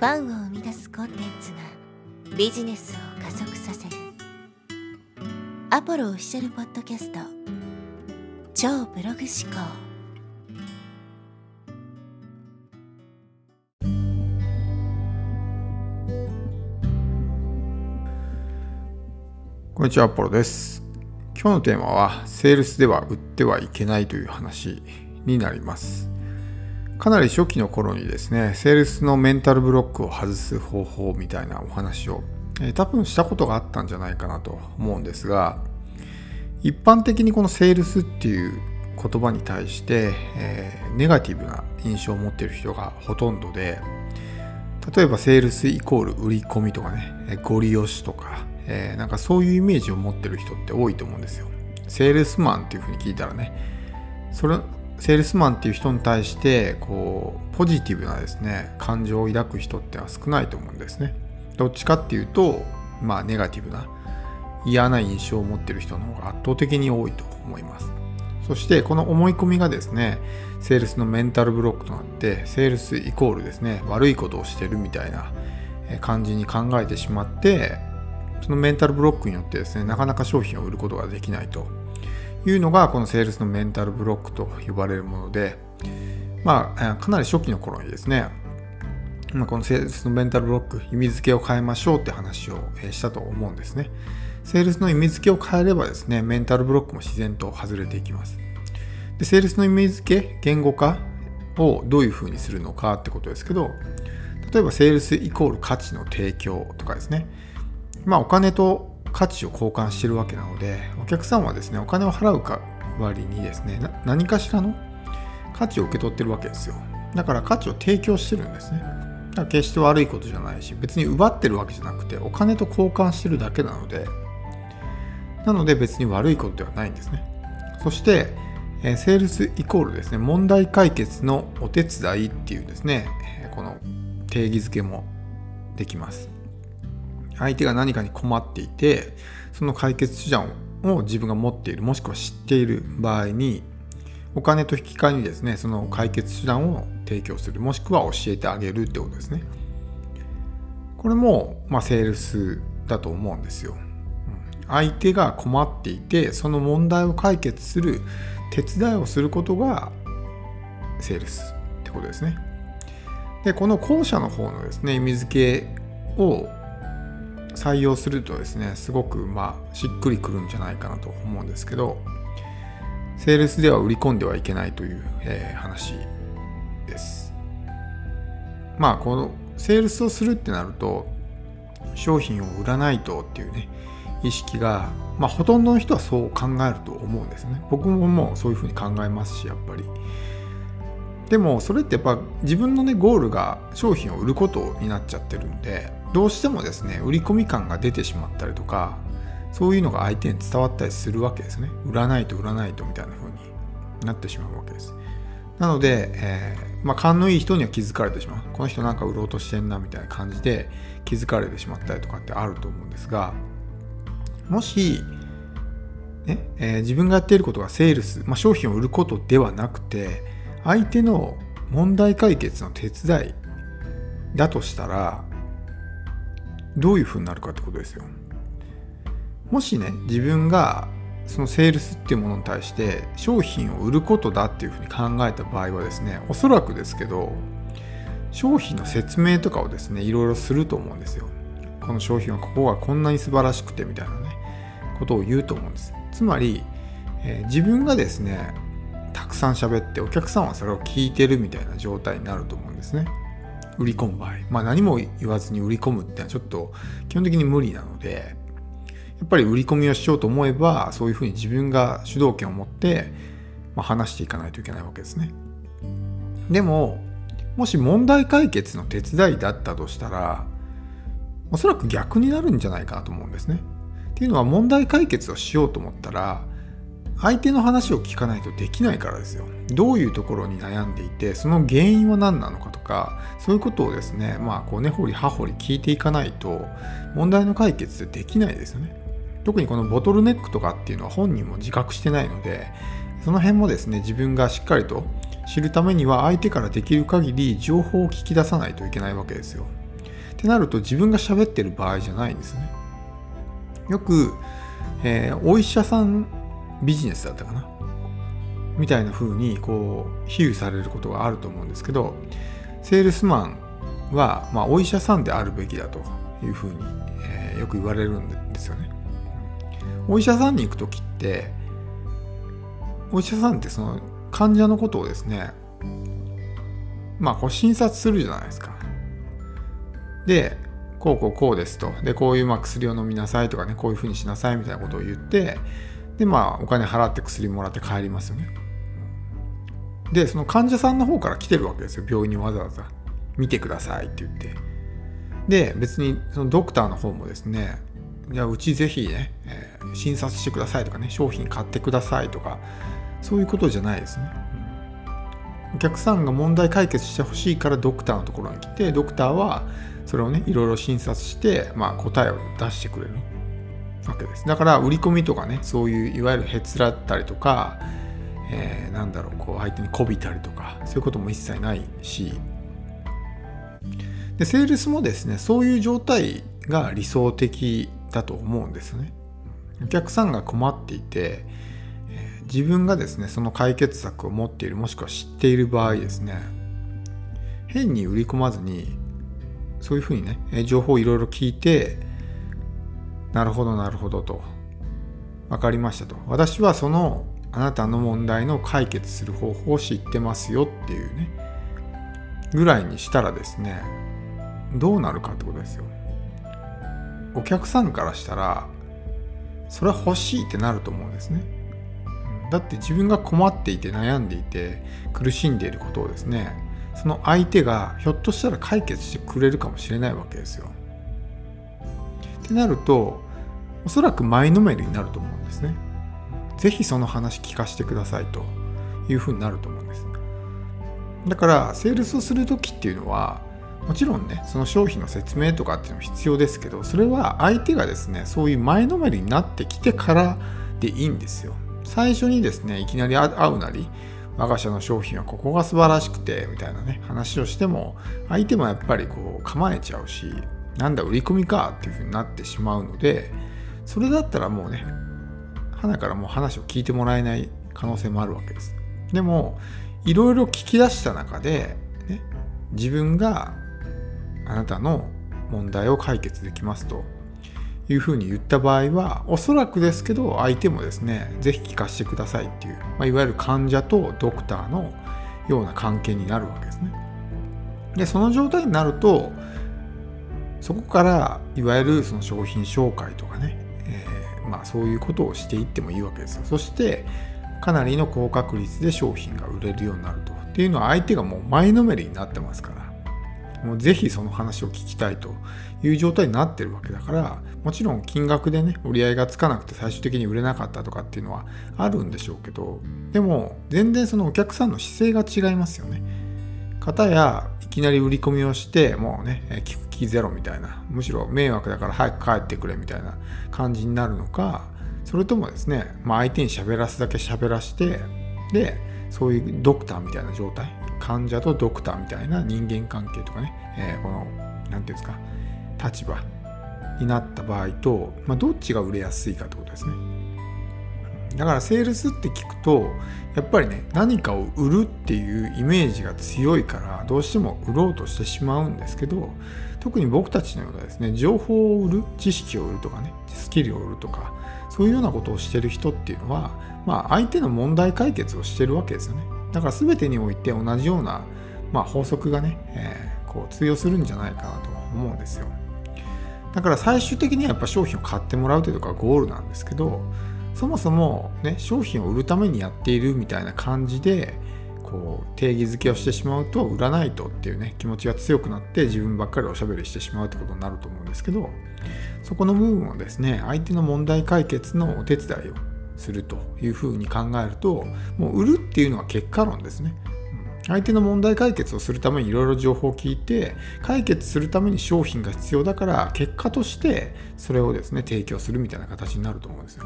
ファンを生み出すコンテンツがビジネスを加速させるアポロオフィシャルポッドキャスト超ブログ思考こんにちは、アポロです。今日のテーマは、セールスでは売ってはいけないという話になります。かなり初期の頃にですね、セールスのメンタルブロックを外す方法みたいなお話を、え多分したことがあったんじゃないかなと思うんですが、一般的にこのセールスっていう言葉に対して、えーネガティブな印象を持ってる人がほとんどで、例えばセールスイコール売り込みとかね、えゴリ押しとか、えーなんかそういうイメージを持ってる人って多いと思うんですよ。セールスマンっていうふうに聞いたらね、それ、セールスマンっていう人に対して、こう、ポジティブなですね、感情を抱く人っては少ないと思うんですね。どっちかっていうと、まあネガティブな、嫌な印象を持ってる人の方が圧倒的に多いと思います。そしてこの思い込みがですね、セールスのメンタルブロックとなって、セールスイコールですね、悪いことをしてるみたいな感じに考えてしまって、そのメンタルブロックによってですね、なかなか商品を売ることができないというのが、このセールスのメンタルブロックと呼ばれるもので、まあ、かなり初期の頃にですね、このセールスのメンタルブロック、意味付けを変えましょうって話をしたと思うんですね。セールスの意味付けを変えればですね、メンタルブロックも自然と外れていきます。で、セールスの意味付け、言語化をどういうふうにするのかってことですけど、例えばセールスイコール価値の提供とかですね。まあお金と価値を交換してるわけなので、お客さんはですね、お金を払う代わりにですね、何かしらの価値を受け取ってるわけですよ。だから価値を提供してるんですね。だから決して悪いことじゃないし、別に奪ってるわけじゃなくて、お金と交換してるだけなので、なので別に悪いことではないんですね。そして、セールスイコールですね、問題解決のお手伝いっていうですね、この定義づけもできます。相手が何かに困っていて、その解決手段を自分が持っている、もしくは知っている場合に、お金と引き換えにですね、その解決手段を提供する、もしくは教えてあげるってことですね。これも、まあ、セールスだと思うんですよ。相手が困っていて、その問題を解決する手伝いをすることがセールスってことですね。で、この後者の方のですね、意味付けを採用するとですね、すごくまあしっくりくるんじゃないかなと思うんですけど、セールスでは売り込んではいけないという、えー話です。まあ、このセールスをするってなると、商品を売らないとっていうね、意識が、まあ、ほとんどの人はそう考えると思うんですね。僕ももうそういうふうに考えますし、やっぱり。でも、それってやっぱ自分のね、ゴールが商品を売ることになっちゃってるんで、どうしてもですね、売り込み感が出てしまったりとか、そういうのが相手に伝わったりするわけですね。売らないと売らないとみたいな風になってしまうわけです。なので、えーまあ、勘のいい人には気づかれてしまう。この人なんか売ろうとしてんなみたいな感じで気づかれてしまったりとかってあると思うんですが、もし、ねえー自分がやっていることがセールス、まあ、商品を売ることではなくて、相手の問題解決の手伝いだとしたら、どういう風になるかってことですよ。もしね、自分がそのセールスっていうものに対して商品を売ることだっていうふうに考えた場合はですね、おそらくですけど、商品の説明とかをですね、いろいろすると思うんですよ。この商品はここがこんなに素晴らしくてみたいなね、ことを言うと思うんです。つまり、えー自分がですね、たくさん喋ってお客さんはそれを聞いてるみたいな状態になると思うんですね。売り込む場合。まあ何も言わずに売り込むってのはちょっと基本的に無理なので、やっぱり売り込みをしようと思えば、そういうふうに自分が主導権を持って、まあ、話していかないといけないわけですね。でも、もし問題解決の手伝いだったとしたら、おそらく逆になるんじゃないかなと思うんですね。っていうのは問題解決をしようと思ったら、相手の話を聞かないとできないからですよ。どういうところに悩んでいて、その原因は何なのかとか、そういうことをですね、まあ、こう根掘り葉掘り聞いていかないと、問題の解決ってできないですよね。特にこのボトルネックとかっていうのは本人も自覚してないので、その辺もですね、自分がしっかりと知るためには相手からできる限り情報を聞き出さないといけないわけですよ。ってなると自分が喋ってる場合じゃないんですねよく、えー、お医者さんビジネスだったかな？みたいな風にこう比喩されることがあると思うんですけどセールスマンは、まあ、お医者さんであるべきだというふうに、えー、よく言われるんですよね。お医者さんに行く時ってお医者さんってその患者のことをですねまあこう診察するじゃないですか。でこうこうこうですとでこういうま薬を飲みなさいとかねこういうふうにしなさいみたいなことを言ってでまあお金払って薬もらって帰りますよね。でその患者さんの方から来てるわけですよ。病院にわざわざ。見てくださいって言って。で別にそのドクターの方もですねいやうちぜひね、えー、診察してくださいとかね商品買ってくださいとかそういうことじゃないですね、うん、お客さんが問題解決してほしいからドクターのところに来てドクターはそれをねいろいろ診察して、まあ、答えを出してくれる。わけです。だから売り込みとかねそういういわゆるへつらったりとかえー、なんだろうこう相手にこびたりとかそういうことも一切ないし。でセールスもですねそういう状態が理想的だと思うんですね。お客さんが困っていて、自分がですねその解決策を持っているもしくは知っている場合ですね変に売り込まずにそういうふうにね情報をいろいろ聞いてなるほどなるほどと。分かりましたと。私はそのあなたの問題の解決する方法を知ってますよっていうねぐらいにしたらですねどうなるかってことですよ。お客さんからしたらそれは欲しいってなると思うんですね。だって自分が困っていて悩んでいて苦しんでいることをですねその相手がひょっとしたら解決してくれるかもしれないわけですよ。ってなるとおそらく前のめりになると思うんですねぜひその話聞かせてくださいというふうになると思うんです。だからセールスをする時っていうのはもちろんねその商品の説明とかっていうのも必要ですけどそれは相手がですねそういう前のめりになってきてからでいいんですよ。最初にですねいきなり会うなり我が社の商品はここが素晴らしくてみたいなね話をしても相手もやっぱりこう構えちゃうしなんだ売り込みかっていうふうになってしまうのでそれだったらもうね花からもう話を聞いてもらえない可能性もあるわけです。でもいろいろ聞き出した中で、ね、自分があなたの問題を解決できますというふうに言った場合はおそらくですけど相手もですね是非聞かせてくださいっていう、まあ、いわゆる患者とドクターのような関係になるわけですね。でその状態になるとそこからいわゆるその商品紹介とかね、えーまあ、そういうことをしていってもいいわけですよ。そしてかなりの高確率で商品が売れるようになると。っていうのは相手がもう前のめりになってますから。もうぜひその話を聞きたいという状態になってるわけだからもちろん金額でね折り合いがつかなくて最終的に売れなかったとかっていうのはあるんでしょうけどでも全然そのお客さんの姿勢が違いますよね。方やきなり売り込みをしてもうね聞く気ゼロみたいな。むしろ迷惑だから早く帰ってくれみたいな感じになるのかそれともですね、まあ、相手に喋らすだけ喋らしてでそういうドクターみたいな状態？患者とドクターみたいな人間関係とかね、えー、この何て言うんですか立場になった場合と、まあ、どっちが売れやすいかってことですね。だからセールスって聞くとやっぱりね何かを売るっていうイメージが強いからどうしても売ろうとしてしまうんですけど特に僕たちのようなですね情報を売る知識を売るとかねスキルを売るとかそういうようなことをしてる人っていうのはまあ相手の問題解決をしてるわけですよね。だから全てにおいて同じような、まあ、法則がね、えー、こう通用するんじゃないかなと思うんですよ。だから最終的にはやっぱ商品を買ってもらうというのがゴールなんですけどそもそもね商品を売るためにやっているみたいな感じでこう定義づけをしてしまうと売らないとっていうね気持ちが強くなって自分ばっかりおしゃべりしてしまうってことになると思うんですけどそこの部分をですね相手の問題解決のお手伝いをするというふうに考えるともう売るっていうのは結果論ですね。相手の問題解決をするためにいろいろ情報を聞いて解決するために商品が必要だから結果としてそれをですね提供するみたいな形になると思うんですよ。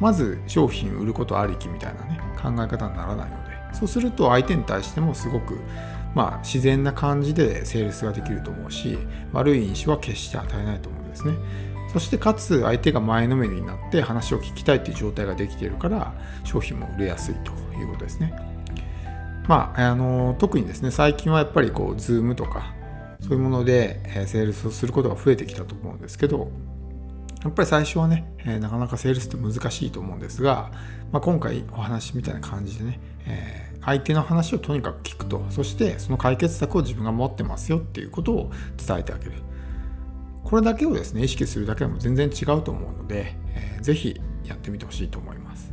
まず商品売ることありきみたいなね考え方にならないので。そうすると相手に対してもすごくまあ、自然な感じでセールスができると思うし悪い印象は決して与えないと思うんですね。そしてかつ相手が前のめりになって話を聞きたいっていう状態ができているから商品も売れやすいということですね。まあ、あの特にですね最近はやっぱりこう Zoom とかそういうもので、えセールスをすることが増えてきたと思うんですけどやっぱり最初はね、え、なかなかセールスって難しいと思うんですが、まあ、今回お話みたいな感じでね、えー、相手の話をとにかく聞くとそしてその解決策を自分が持ってますよっていうことを伝えてあげる。これだけをですね意識するだけでも全然違うと思うので、えー、ぜひやってみてほしいと思います。